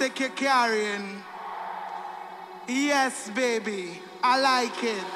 you're carrying. Yes, baby, I like it.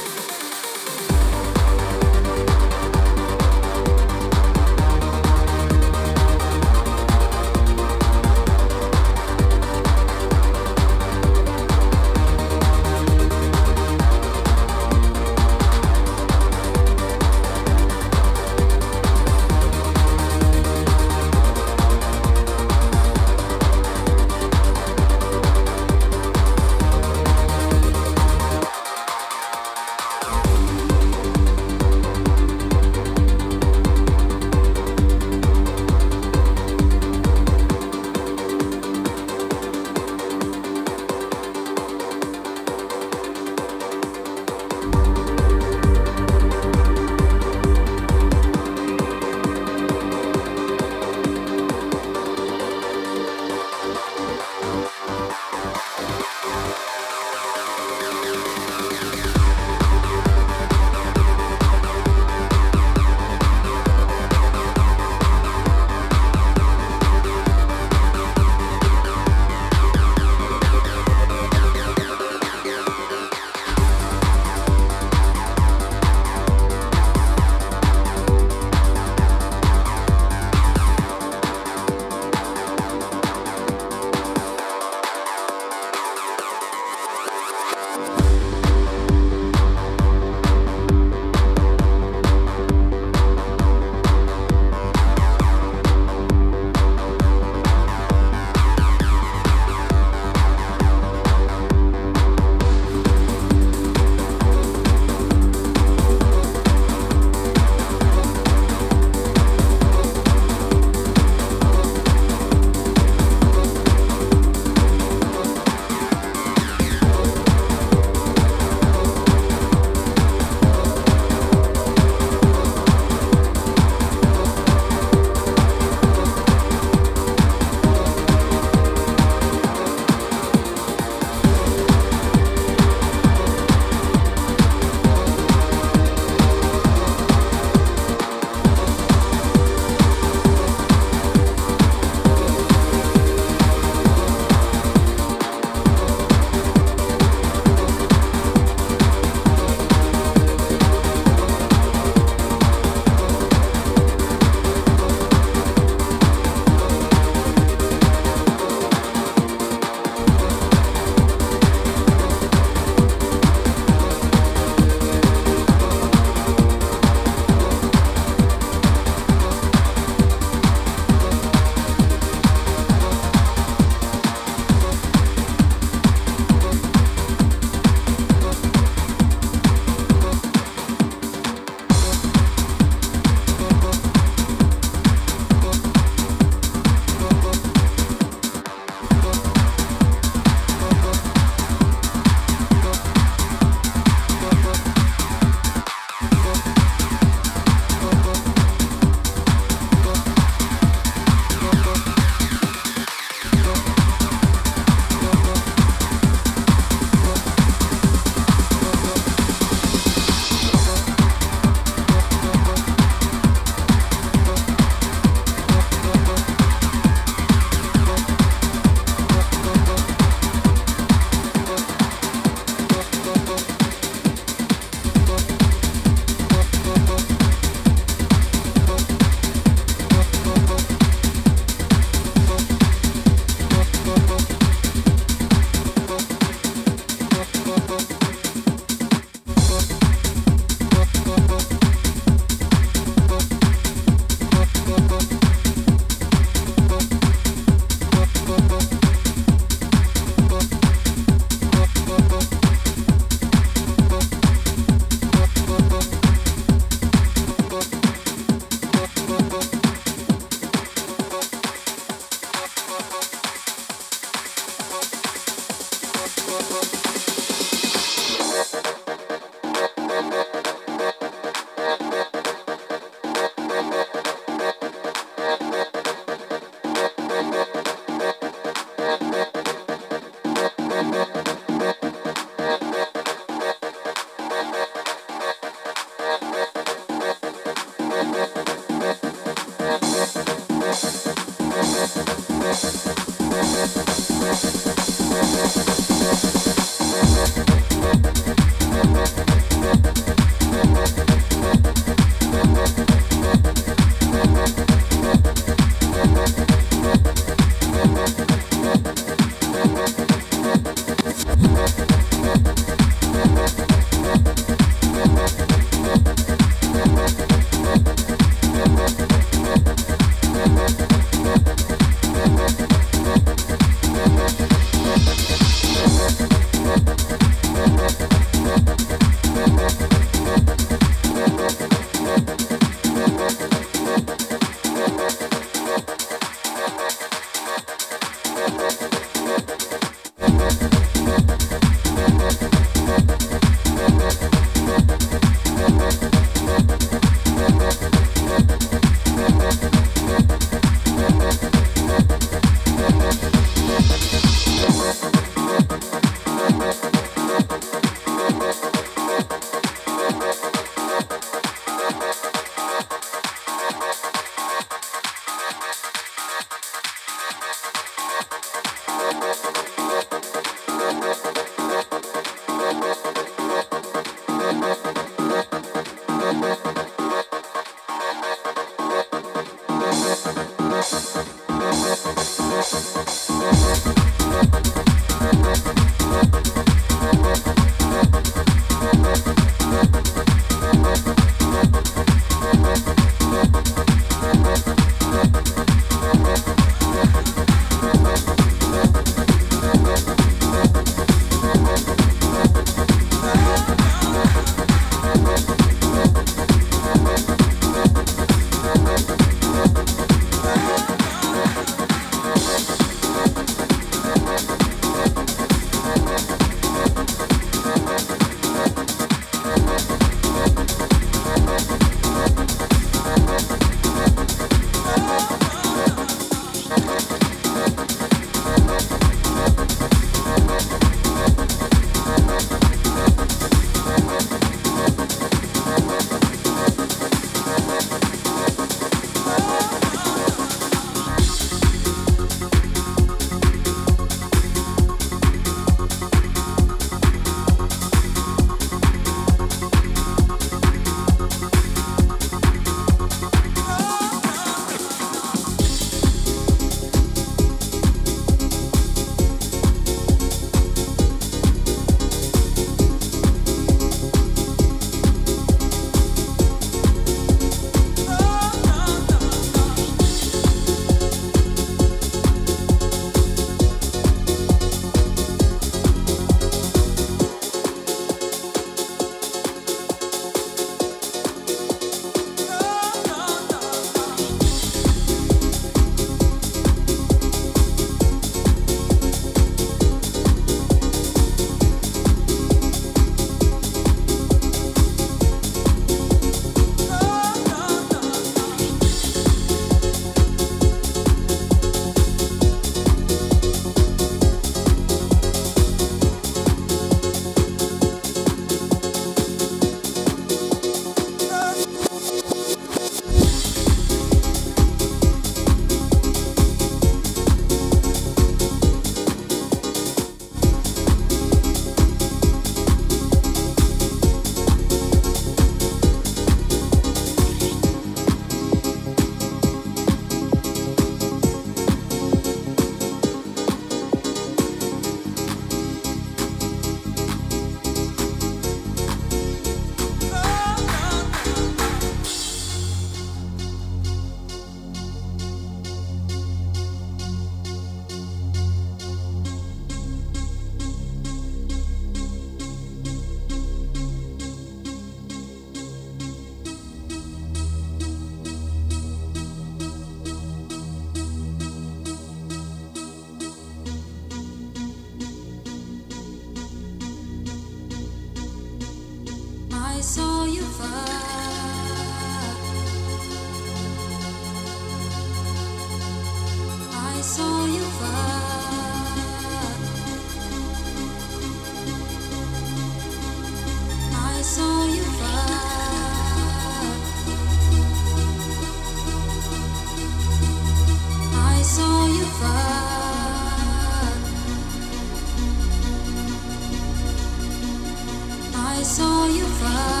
far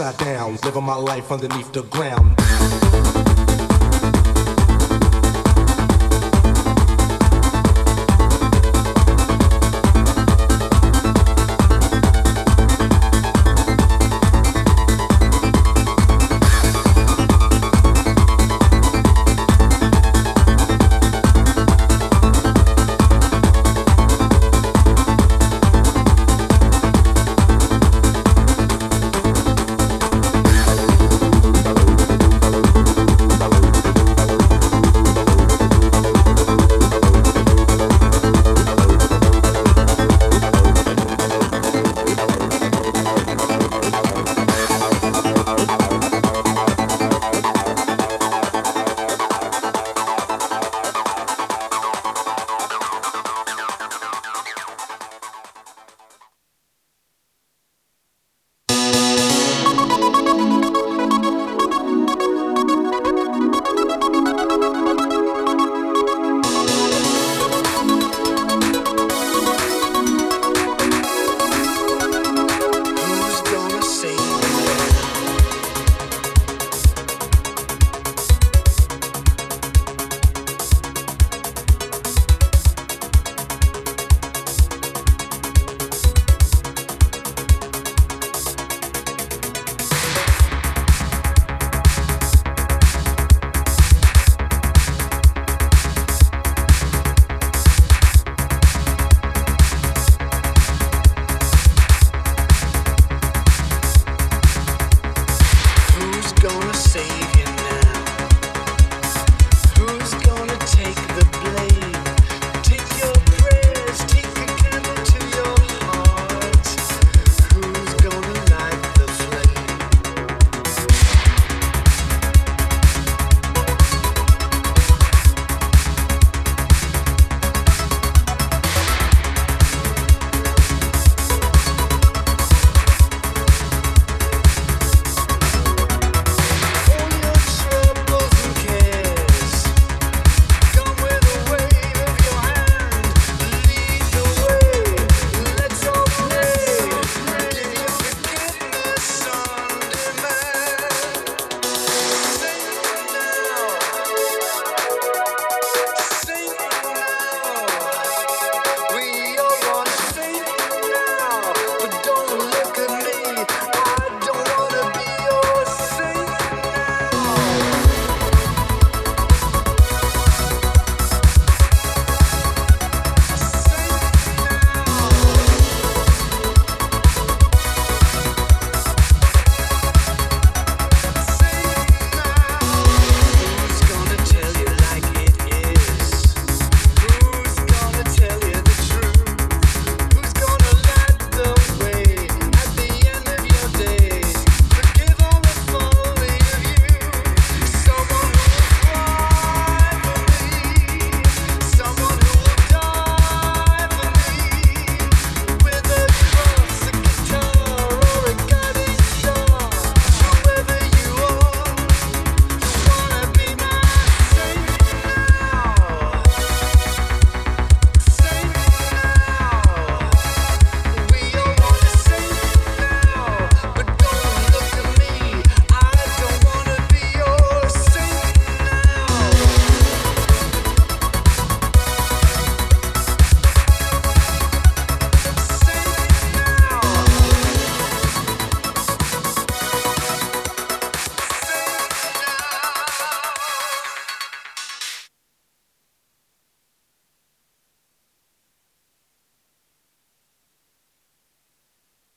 upside down, living my life underneath the ground.